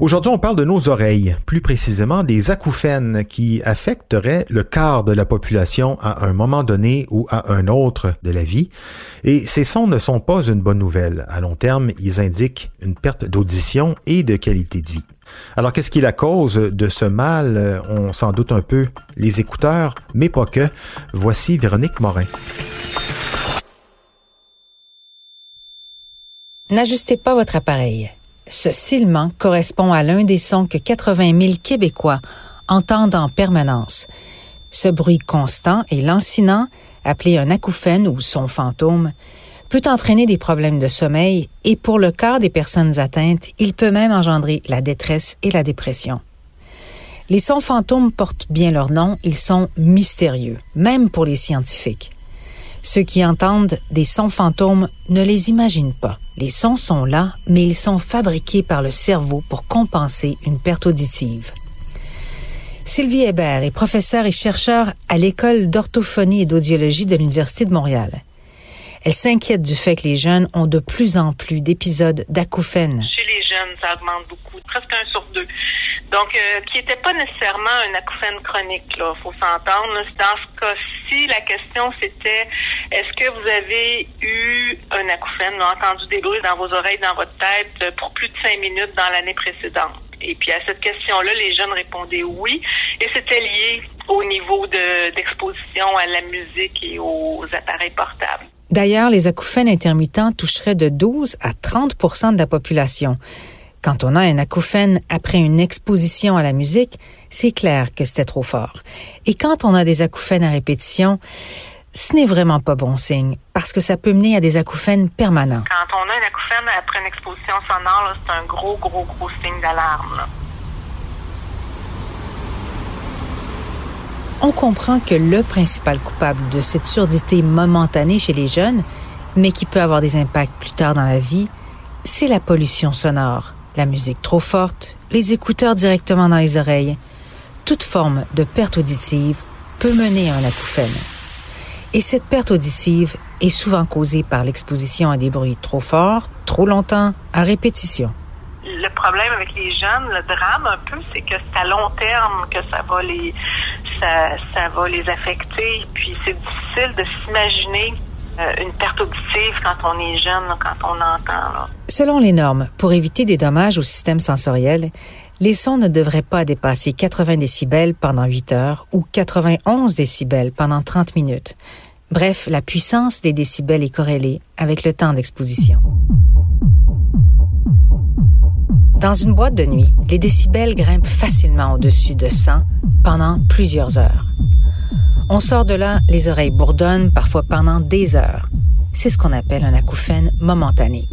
Aujourd'hui, on parle de nos oreilles, plus précisément des acouphènes qui affecteraient le quart de la population à un moment donné ou à un autre de la vie. Et ces sons ne sont pas une bonne nouvelle. À long terme, ils indiquent une perte d'audition et de qualité de vie. Alors, qu'est-ce qui est la cause de ce mal? On s'en doute un peu. Les écouteurs, mais pas que. Voici Véronique Morin. N'ajustez pas votre appareil. Ce silement correspond à l'un des sons que 80 000 Québécois entendent en permanence. Ce bruit constant et lancinant, appelé un acouphène ou son fantôme, peut entraîner des problèmes de sommeil et pour le cas des personnes atteintes, il peut même engendrer la détresse et la dépression. Les sons fantômes portent bien leur nom, ils sont mystérieux, même pour les scientifiques. Ceux qui entendent des sons fantômes ne les imaginent pas. Les sons sont là, mais ils sont fabriqués par le cerveau pour compenser une perte auditive. Sylvie Hébert est professeure et chercheur à l'école d'orthophonie et d'audiologie de l'Université de Montréal. Elle s'inquiète du fait que les jeunes ont de plus en plus d'épisodes d'acouphènes. Chez les jeunes, ça augmente beaucoup, presque un sur deux. Donc, euh, qui n'était pas nécessairement un acouphène chronique, là, faut s'entendre. Dans ce cas-ci, la question c'était est-ce que vous avez eu un acouphène, entendu des bruits dans vos oreilles, dans votre tête euh, pour plus de cinq minutes dans l'année précédente? Et puis à cette question-là, les jeunes répondaient oui. Et c'était lié au niveau d'exposition à la musique et aux appareils portables. D'ailleurs, les acouphènes intermittents toucheraient de 12 à 30% de la population. Quand on a un acouphène après une exposition à la musique, c'est clair que c'était trop fort. Et quand on a des acouphènes à répétition, ce n'est vraiment pas bon signe parce que ça peut mener à des acouphènes permanents. Quand on a un acouphène après une exposition sonore, c'est un gros, gros, gros signe d'alarme. On comprend que le principal coupable de cette surdité momentanée chez les jeunes, mais qui peut avoir des impacts plus tard dans la vie, c'est la pollution sonore la musique trop forte, les écouteurs directement dans les oreilles. Toute forme de perte auditive peut mener à un acouphène. Et cette perte auditive est souvent causée par l'exposition à des bruits trop forts, trop longtemps, à répétition. Le problème avec les jeunes, le drame un peu, c'est que c'est à long terme que ça va les ça, ça va les affecter. Puis c'est difficile de s'imaginer une perte auditive quand on est jeune, quand on entend. Selon les normes, pour éviter des dommages au système sensoriel, les sons ne devraient pas dépasser 80 décibels pendant 8 heures ou 91 décibels pendant 30 minutes. Bref, la puissance des décibels est corrélée avec le temps d'exposition. Dans une boîte de nuit, les décibels grimpent facilement au-dessus de 100 pendant plusieurs heures. On sort de là, les oreilles bourdonnent, parfois pendant des heures. C'est ce qu'on appelle un acouphène momentané.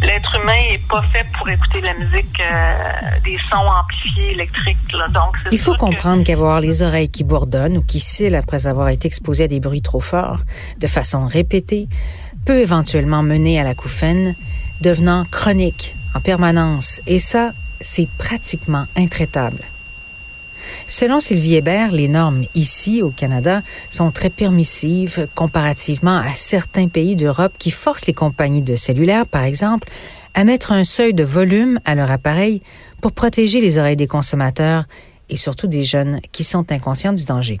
L'être humain n'est pas fait pour écouter la musique euh, des sons amplifiés électriques. Donc, Il faut comprendre qu'avoir les oreilles qui bourdonnent ou qui cillent après avoir été exposé à des bruits trop forts, de façon répétée, peut éventuellement mener à l'acouphène, devenant chronique en permanence. Et ça, c'est pratiquement intraitable. Selon Sylvie Hébert, les normes ici au Canada sont très permissives comparativement à certains pays d'Europe qui forcent les compagnies de cellulaires, par exemple, à mettre un seuil de volume à leur appareil pour protéger les oreilles des consommateurs et surtout des jeunes qui sont inconscients du danger.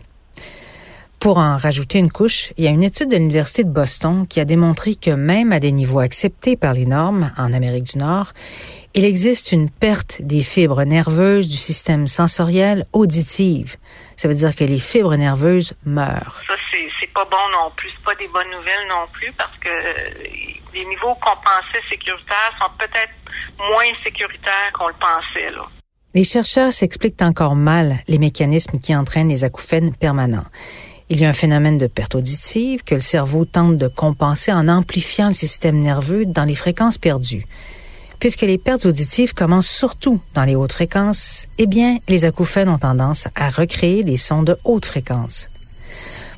Pour en rajouter une couche, il y a une étude de l'Université de Boston qui a démontré que même à des niveaux acceptés par les normes en Amérique du Nord, il existe une perte des fibres nerveuses du système sensoriel auditive. Ça veut dire que les fibres nerveuses meurent. Ça, c'est pas bon non plus. C'est pas des bonnes nouvelles non plus parce que les niveaux qu'on pensait sécuritaires sont peut-être moins sécuritaires qu'on le pensait, là. Les chercheurs s'expliquent encore mal les mécanismes qui entraînent les acouphènes permanents. Il y a un phénomène de perte auditive que le cerveau tente de compenser en amplifiant le système nerveux dans les fréquences perdues. Puisque les pertes auditives commencent surtout dans les hautes fréquences, eh bien, les acouphènes ont tendance à recréer des sons de haute fréquence.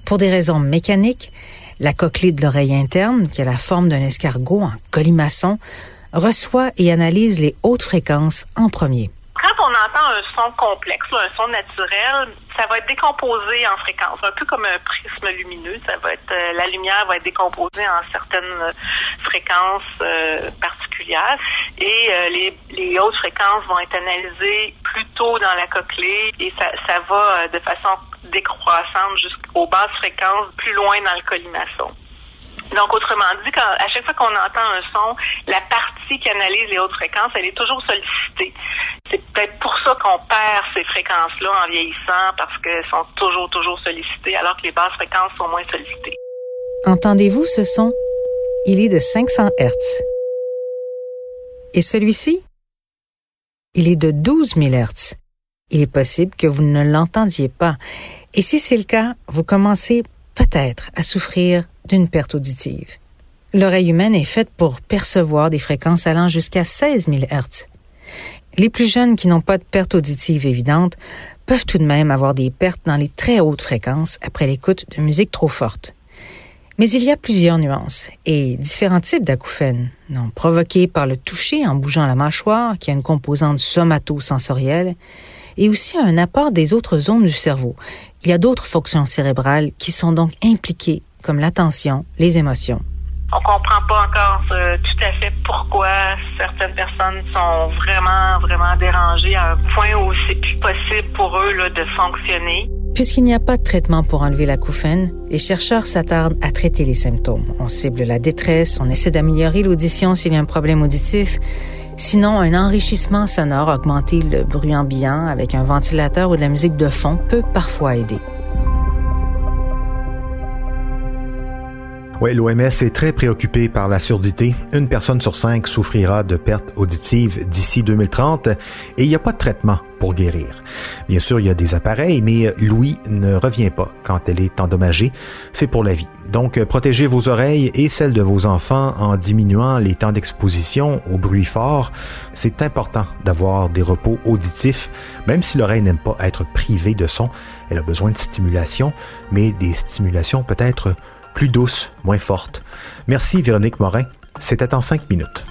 Pour des raisons mécaniques, la cochlée de l'oreille interne, qui a la forme d'un escargot en colimaçon, reçoit et analyse les hautes fréquences en premier entend un son complexe, un son naturel, ça va être décomposé en fréquences, un peu comme un prisme lumineux. Ça va être euh, la lumière va être décomposée en certaines euh, fréquences euh, particulières et les, les hautes fréquences vont être analysées plus tôt dans la cochlée et ça, ça va de façon décroissante jusqu'aux basses fréquences plus loin dans le colimaçon. Donc, autrement dit, à chaque fois qu'on entend un son, la partie qui analyse les hautes fréquences, elle est toujours sollicitée. C'est peut-être pour ça qu'on perd ces fréquences-là en vieillissant, parce qu'elles sont toujours, toujours sollicitées, alors que les basses fréquences sont moins sollicitées. Entendez-vous ce son? Il est de 500 Hertz. Et celui-ci? Il est de 12 000 Hertz. Il est possible que vous ne l'entendiez pas. Et si c'est le cas, vous commencez peut-être à souffrir d'une perte auditive. L'oreille humaine est faite pour percevoir des fréquences allant jusqu'à 16 000 Hz. Les plus jeunes qui n'ont pas de perte auditive évidente peuvent tout de même avoir des pertes dans les très hautes fréquences après l'écoute de musique trop forte. Mais il y a plusieurs nuances et différents types d'acouphènes, provoqués par le toucher en bougeant la mâchoire, qui a une composante somato-sensorielle, et aussi un apport des autres zones du cerveau. Il y a d'autres fonctions cérébrales qui sont donc impliquées, comme l'attention, les émotions. On comprend pas encore euh, tout à fait pourquoi certaines personnes sont vraiment, vraiment dérangées à un point où c'est plus possible pour eux là, de fonctionner. Puisqu'il n'y a pas de traitement pour enlever l'acouphène, les chercheurs s'attardent à traiter les symptômes. On cible la détresse, on essaie d'améliorer l'audition s'il y a un problème auditif, Sinon, un enrichissement sonore, augmenter le bruit ambiant avec un ventilateur ou de la musique de fond peut parfois aider. Oui, l'OMS est très préoccupée par la surdité. Une personne sur cinq souffrira de pertes auditives d'ici 2030 et il n'y a pas de traitement pour guérir. Bien sûr, il y a des appareils, mais l'ouïe ne revient pas quand elle est endommagée. C'est pour la vie. Donc, protégez vos oreilles et celles de vos enfants en diminuant les temps d'exposition au bruit fort. C'est important d'avoir des repos auditifs, même si l'oreille n'aime pas être privée de son. Elle a besoin de stimulation, mais des stimulations peut-être plus douce, moins forte. Merci Véronique Morin. C'était en cinq minutes.